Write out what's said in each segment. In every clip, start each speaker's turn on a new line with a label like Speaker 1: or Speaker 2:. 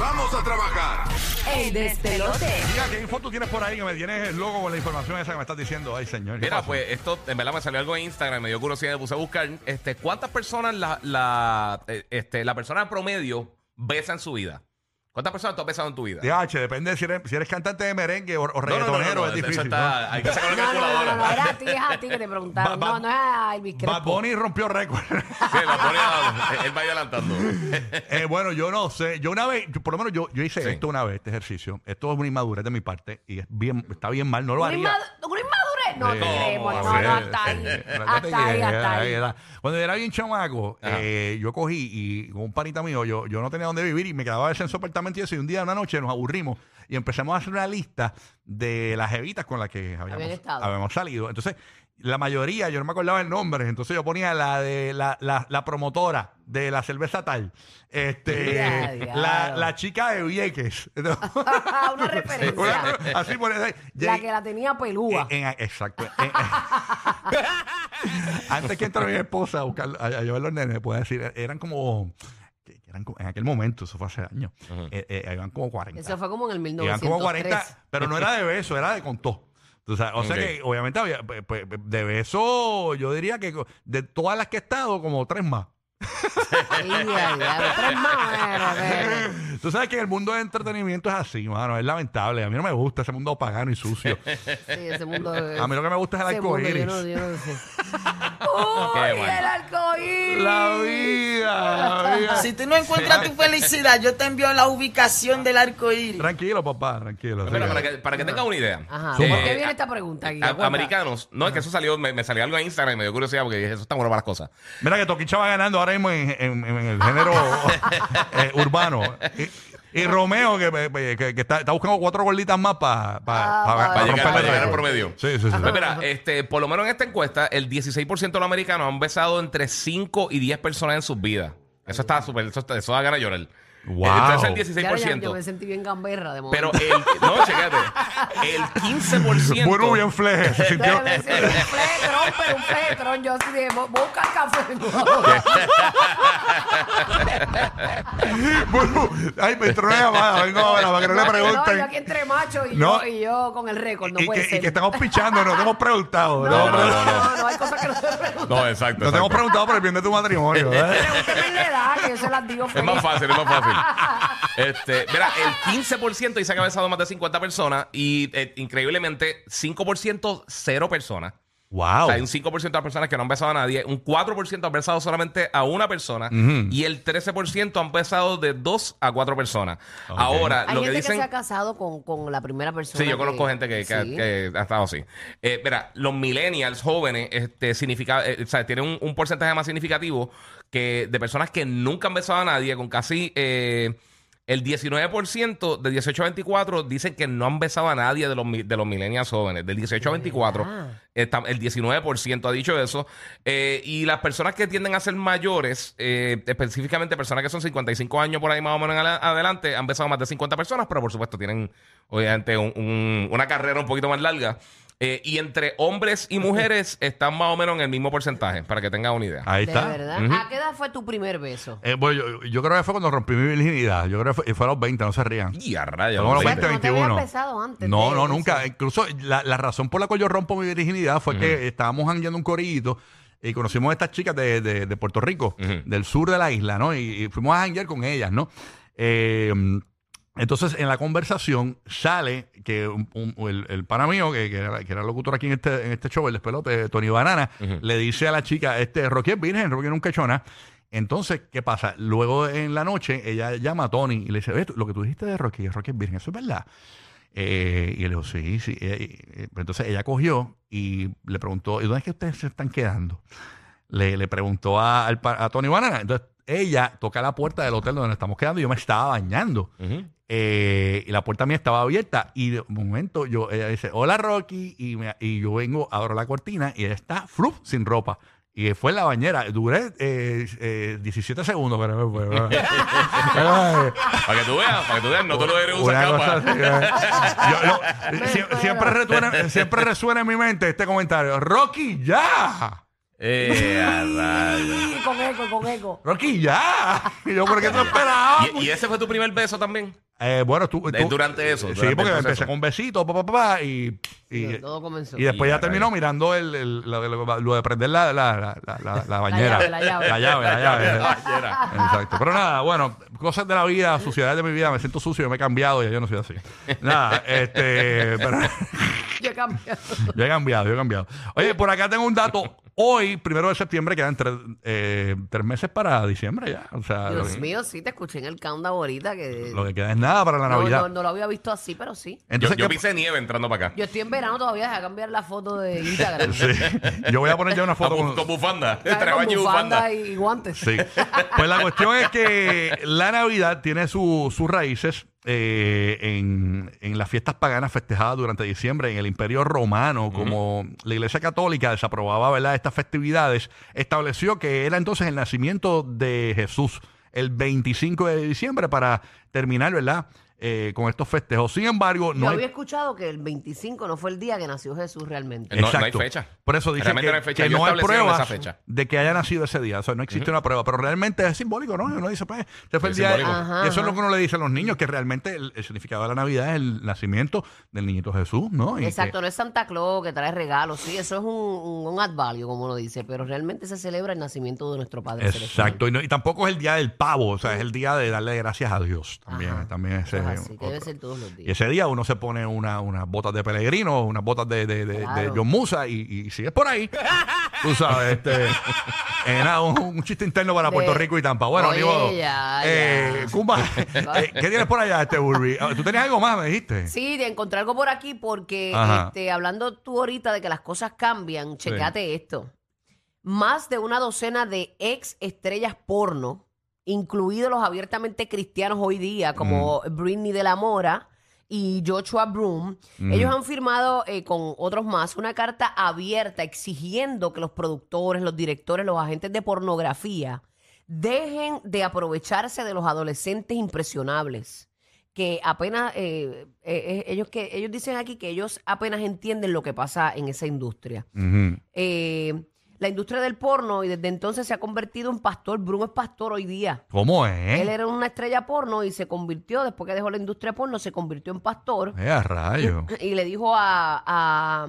Speaker 1: Vamos a trabajar.
Speaker 2: El despelote.
Speaker 3: Mira, ¿qué info tú tienes por ahí que me tienes el logo con la información esa que me estás diciendo? Ay, señor. ¿qué
Speaker 4: Mira, pues esto en verdad me salió algo en Instagram, me dio curiosidad, me puse a buscar. Este, ¿Cuántas personas la, la, eh, este, la persona promedio besa en su vida? ¿Cuántas personas tú has besado en tu vida?
Speaker 3: DH, depende de si eres, si eres cantante de merengue o, o
Speaker 4: No, no, no,
Speaker 3: reggaetonero,
Speaker 4: no, no,
Speaker 3: es
Speaker 4: eso
Speaker 3: difícil.
Speaker 4: está- Hay que sacar la
Speaker 2: No, no, no, no,
Speaker 4: calculadora.
Speaker 2: no, era a ti, es a ti que te preguntaron.
Speaker 3: Va- va-
Speaker 2: No, no es a Elvis
Speaker 3: ¿no?
Speaker 2: Crespo.
Speaker 3: Bad Bunny rompió récord.
Speaker 4: Sí, la pone a- él va adelantando.
Speaker 3: Eh, bueno, yo no sé. Yo una vez, yo- por lo menos yo, yo hice
Speaker 4: Sí.
Speaker 3: esto una vez, este ejercicio. Esto es una inmadurez de mi parte y es bien, está bien mal, no lo
Speaker 2: ¿Una,
Speaker 3: haría.
Speaker 2: inmadu- una? No,
Speaker 3: Eh,
Speaker 2: creemos,
Speaker 3: ¿cómo
Speaker 2: no, no, hasta ahí.
Speaker 3: Te
Speaker 2: Hasta ahí, hasta ahí.
Speaker 3: Cuando yo era bien chamaco, eh, yo cogí y con un panita mío, yo, yo no tenía dónde vivir y me quedaba en su apartamento y eso. Y un día, una noche, nos aburrimos y empezamos a hacer una lista de las evitas con las que habíamos, habíamos salido. Entonces, la mayoría, yo no me acordaba el nombre, entonces yo ponía la de la, la, la promotora de la cerveza tal, este, la, chica de Vieques.
Speaker 2: una referencia.
Speaker 3: Una- así por ahí.
Speaker 2: La que la tenía pelúa.
Speaker 3: En- en- exacto. En- antes que entrara mi esposa a, buscar, a, a llevar los nenes, puedo decir, eran como, eran en aquel momento, eso fue hace años, eh, eh, eran como 40.
Speaker 2: Eso fue como en el
Speaker 3: Eran
Speaker 2: 1903.
Speaker 3: como 40, pero no era de beso, era de contó. O sea, o sea
Speaker 4: Ok.
Speaker 3: que obviamente había, pues, pues, de beso, yo diría que de todas las que he estado, como tres más.
Speaker 2: Sí, ya, ya, tres más, bueno, bueno.
Speaker 3: Tú sabes que el mundo de entretenimiento es así, mano, es lamentable. A mí no me gusta ese mundo pagano y sucio.
Speaker 2: Sí, ese mundo.
Speaker 3: A mí lo que me gusta es el
Speaker 2: ese mundo,
Speaker 3: arcoíris.
Speaker 2: yo no- yo no sé.
Speaker 4: Qué
Speaker 2: ¡Uy,
Speaker 4: bueno.
Speaker 2: el
Speaker 3: La vida, la vida.
Speaker 5: Si tú no encuentras tu felicidad, yo te envío la ubicación del arco iris.
Speaker 3: Tranquilo, papá, tranquilo.
Speaker 4: Para que, para que tengas una idea.
Speaker 2: Ajá.
Speaker 4: eh,
Speaker 2: ¿Por qué viene esta pregunta aquí?
Speaker 4: americanos, no, es que eso salió, me, me salió algo en Instagram y me dio curiosidad porque dije, eso está bueno para las cosas.
Speaker 3: Mira que Toquicha va ganando ahora mismo en, en- en el género eh, urbano. Y, Romeo, que, que- que está, está buscando cuatro gorditas más para
Speaker 2: Ah,
Speaker 4: Para llegar, para llegar al promedio.
Speaker 3: Sí, sí, sí.
Speaker 4: Pues mira, este, por lo menos en esta encuesta, el 16% de los americanos han besado entre 5 y 10 personas en sus vidas. Eso está súper, eso, está- eso da ganas de llorar.
Speaker 3: Wow.
Speaker 4: Entonces el
Speaker 2: Claro, ya,
Speaker 4: 16%.
Speaker 2: yo me sentí bien gamberra de momento.
Speaker 4: pero el, no, chécate, el 15%.
Speaker 3: Bueno, bien fleje. Se sintió.
Speaker 2: Debe ser un fletrón, pero un fletrón. Yo así de, "Bu- busca el café.
Speaker 3: Bueno, ay, me entró una llamada. Vengo ahora para que no le
Speaker 2: No,
Speaker 3: pregunten.
Speaker 2: yo aquí entre machos y,
Speaker 3: No.
Speaker 2: yo, y yo con el récord. No
Speaker 3: y,
Speaker 2: puede
Speaker 3: que,
Speaker 2: ser.
Speaker 3: y que estamos pichando, no te hemos preguntado.
Speaker 2: no,
Speaker 3: No,
Speaker 2: no, no,
Speaker 3: no,
Speaker 2: no, no, hay cosas que no se preguntan.
Speaker 4: No, exacto.
Speaker 3: no te hemos preguntado por el bien de tu matrimonio. ¿eh?
Speaker 2: Pregúnteme la edad, que yo se las digo
Speaker 4: Es más fácil, es más fácil. Este, mira, el 15% dice que ha besado más de 50 personas y eh, increíblemente 5% cero personas.
Speaker 3: Wow.
Speaker 4: O sea, hay un 5% de las personas que no han besado a nadie, un 4% han besado solamente a una persona y el 13% han besado de 2 a 4 personas. Ahora,
Speaker 2: Hay
Speaker 4: lo
Speaker 2: gente
Speaker 4: que
Speaker 2: que,
Speaker 4: dicen...
Speaker 2: se ha casado con, con la primera persona.
Speaker 4: Sí, yo conozco gente que, que-
Speaker 2: Sí.
Speaker 4: que ha estado así. Eh, mira, los millennials jóvenes este, significa, eh, o sea, tienen un, un porcentaje más significativo que de personas que nunca han besado a nadie, con casi eh, el 19% de 18 a 24 dicen que no han besado a nadie de los, de los millennials jóvenes. Del 18 a 24, está- el 19% ha dicho eso. Eh, y las personas que tienden a ser mayores, eh, específicamente personas que son 55 años por ahí más o menos adelante, han besado más de 50 personas, pero por supuesto tienen obviamente un- un- una carrera un poquito más larga. Eh, y entre hombres y mujeres están más o menos en el mismo porcentaje, para que tengan una idea.
Speaker 3: Ahí
Speaker 2: De
Speaker 3: está.
Speaker 2: ¿A qué edad fue tu primer beso?
Speaker 3: Eh, bueno, yo, yo creo que fue cuando rompí mi virginidad. Yo creo que fue, fue a los 20, no se rían.
Speaker 4: Y a rayos,
Speaker 3: Como los
Speaker 2: sea,
Speaker 3: 20,
Speaker 2: tú no te habías
Speaker 3: 21.
Speaker 2: besado antes
Speaker 3: No,
Speaker 2: de
Speaker 3: no,
Speaker 2: eso.
Speaker 3: nunca. Incluso la, la razón por la cual yo rompo mi virginidad fue que estábamos jangueando un corillito y conocimos a estas chicas de, de- de Puerto Rico,
Speaker 4: Ujú.
Speaker 3: del sur de la isla, ¿no? Y, y fuimos a janguear con ellas, ¿no? Eh, entonces, en la conversación sale que un- un- el, el pana mío, que, que era, que era locutor aquí en este, en este show, el despelote, Tony Banana, le dice a la chica, este, Rocky es virgen, Rocky nunca ha hecho nada. Entonces, ¿qué pasa? Luego en la noche, ella llama a Tony y le dice, "Ve, tú- lo que tú dijiste de Rocky, Rocky es virgen, ¿eso es verdad? Eh, y le dijo, sí, sí. Eh, eh, entonces ella cogió y le preguntó, ¿y dónde es que ustedes se están quedando? Le, le preguntó a, a Tony Banana. Entonces ella toca la puerta del hotel donde nos estamos quedando y yo me estaba bañando.
Speaker 4: Ujú.
Speaker 3: Eh, y la puerta mía estaba abierta y de un momento yo, ella dice, hola Rocky, y, me- y yo vengo, abro la cortina y ella está flup, sin ropa. Y fue en la bañera. Duré eh, eh, 17 segundos. Pero, pero- Ay,
Speaker 4: Para que tú veas, para que tú veas, no te lo eres usar
Speaker 3: una cosa
Speaker 4: capa.
Speaker 3: así. Yo- sie- siempre, resuena, siempre resuena en mi mente este comentario. Rocky, ya.
Speaker 4: Eh.
Speaker 2: Sí, con eco, con eco.
Speaker 3: Rocky, ya. Y yo, ¿por qué te esperaba?
Speaker 4: ¿Y, y ese fue tu primer beso también?
Speaker 3: Eh, bueno, tú, tú-
Speaker 4: durante eso,
Speaker 3: Sí,
Speaker 4: durante el
Speaker 3: porque
Speaker 4: proceso.
Speaker 3: empecé con un besito, pa, pa, pa, pa, y, y,
Speaker 2: Todo comenzó.
Speaker 3: y después
Speaker 4: Y
Speaker 3: ya terminó mirando el, el- lo, lo- lo de prender la, la, la, la, la- la bañera.
Speaker 2: llave, la llave.
Speaker 3: La llave, la llave. Exacto. Pero nada, bueno, cosas de la vida, suciedades de mi vida, me siento sucio, me he cambiado y yo no soy así. Nada, este. Pero,
Speaker 2: Yo he cambiado.
Speaker 3: yo he cambiado, yo he cambiado. Oye, por acá tengo un dato. Hoy, primero de septiembre, quedan tres, eh, tres meses para diciembre ya. O sea, lo,
Speaker 2: Dios mío, sí, te escuché en el countdown ahorita que...
Speaker 3: lo que queda es nada para la
Speaker 2: no,
Speaker 3: Navidad.
Speaker 2: no, no lo había visto así, pero sí.
Speaker 4: Yo,
Speaker 3: Entonces,
Speaker 4: yo
Speaker 3: ¿qué-
Speaker 4: pisé nieve entrando para acá.
Speaker 2: Yo estoy en verano todavía, deja cambiar la foto de Instagram.
Speaker 3: Sí. Yo voy a poner ya una foto
Speaker 4: Con,
Speaker 3: con,
Speaker 4: con bufanda.
Speaker 2: Con
Speaker 4: y
Speaker 2: bufanda
Speaker 4: bufanda.
Speaker 2: y, y guantes.
Speaker 3: Sí. Pues la cuestión es que la Navidad tiene su- sus raíces eh, en, en las fiestas paganas festejadas durante diciembre en el Imperio Romano, como la Iglesia Católica desaprobaba ¿verdad? estas festividades, estableció que era entonces el nacimiento de Jesús el 25 de diciembre para terminar ¿verdad? Eh, con estos festejos. Sin embargo,
Speaker 2: Yo
Speaker 3: no hay
Speaker 2: había escuchado que el 25 no fue el día que nació Jesús realmente.
Speaker 4: No- no hay fecha.
Speaker 3: Por eso dicen
Speaker 4: Realmente
Speaker 3: que,
Speaker 4: no hay fecha.
Speaker 3: que
Speaker 4: Ellos
Speaker 3: no hay
Speaker 4: establecieron
Speaker 3: pruebas
Speaker 4: esa fecha.
Speaker 3: de que haya nacido ese día. O sea, no existe una prueba, pero realmente es simbólico, ¿no? Uno dice, pues, ese fue el
Speaker 4: Es
Speaker 3: día.
Speaker 4: simbólico.
Speaker 2: Ajá,
Speaker 3: y eso es lo que uno le dice a los niños, que realmente el, el significado de la Navidad es el nacimiento del niñito Jesús, ¿no? Y
Speaker 2: Exacto,
Speaker 3: que-
Speaker 2: no es Santa Claus que trae regalos, sí, eso es un, un, un ad value, como uno dice, pero realmente se celebra el nacimiento de nuestro Padre Celestial.
Speaker 3: Exacto. Y, no- y tampoco es el día del pavo, o sea, es el día de darle gracias a Dios. También,
Speaker 2: Ajá.
Speaker 3: también ese
Speaker 2: es así, que debe ser todos los
Speaker 3: Y
Speaker 2: días.
Speaker 3: ese día uno se pone una- unas botas de peregrino, unas botas de, de, de, de
Speaker 2: Claro.
Speaker 3: John Musa y, y sigues por ahí. Tú sabes, este. eh, nada, un, un chiste interno para Puerto Rico y Tampa. Bueno,
Speaker 2: Oye, ya,
Speaker 3: Eh,
Speaker 2: ya.
Speaker 3: Kumba, eh, ¿qué tienes por allá, este Burby? Ah, ¿Tú tenías algo más, me dijiste?
Speaker 2: Sí, de encontrar algo por aquí porque este, hablando tú ahorita de que las cosas cambian, checate esto. Más de una docena de ex estrellas porno, incluidos los abiertamente cristianos hoy día, como
Speaker 3: Mm.
Speaker 2: Britney de la Mora y Joshua Broom,
Speaker 3: Mm.
Speaker 2: ellos han firmado eh, con otros más una carta abierta exigiendo que los productores, los directores, los agentes de pornografía dejen de aprovecharse de los adolescentes impresionables que apenas eh, eh, eh, ellos que ellos dicen aquí que ellos apenas entienden lo que pasa en esa industria.
Speaker 3: Ujú.
Speaker 2: Eh, la industria del porno y desde entonces se ha convertido en pastor. Bruno es pastor hoy día.
Speaker 3: ¿Cómo
Speaker 2: Él
Speaker 3: es?
Speaker 2: era una estrella porno y se convirtió, después que dejó la industria porno, se convirtió en pastor
Speaker 3: Eh, a rayo.
Speaker 2: y le dijo a, a,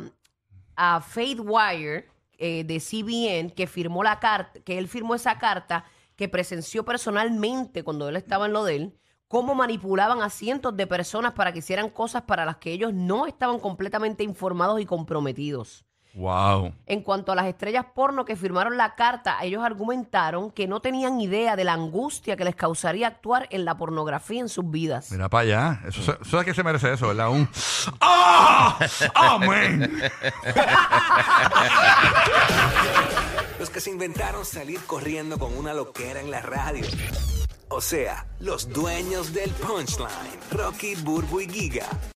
Speaker 2: a Faith Wire eh, de CBN que firmó la carta, que él firmó esa carta, que presenció personalmente cuando él estaba en lo de él, cómo manipulaban a cientos de personas para que hicieran cosas para las que ellos no estaban completamente informados y comprometidos.
Speaker 3: Wow.
Speaker 2: En cuanto a las estrellas porno que firmaron la carta, ellos argumentaron que no tenían idea de la angustia que les causaría actuar en la pornografía en sus vidas.
Speaker 3: Mira para allá. Eso, eso es que se merece eso, ¿verdad? Un. ¡Ah! ¡Amén!
Speaker 6: Los que se inventaron salir corriendo con una loquera en la radio. O sea, los dueños del punchline. Rocky, Burbu y Giga.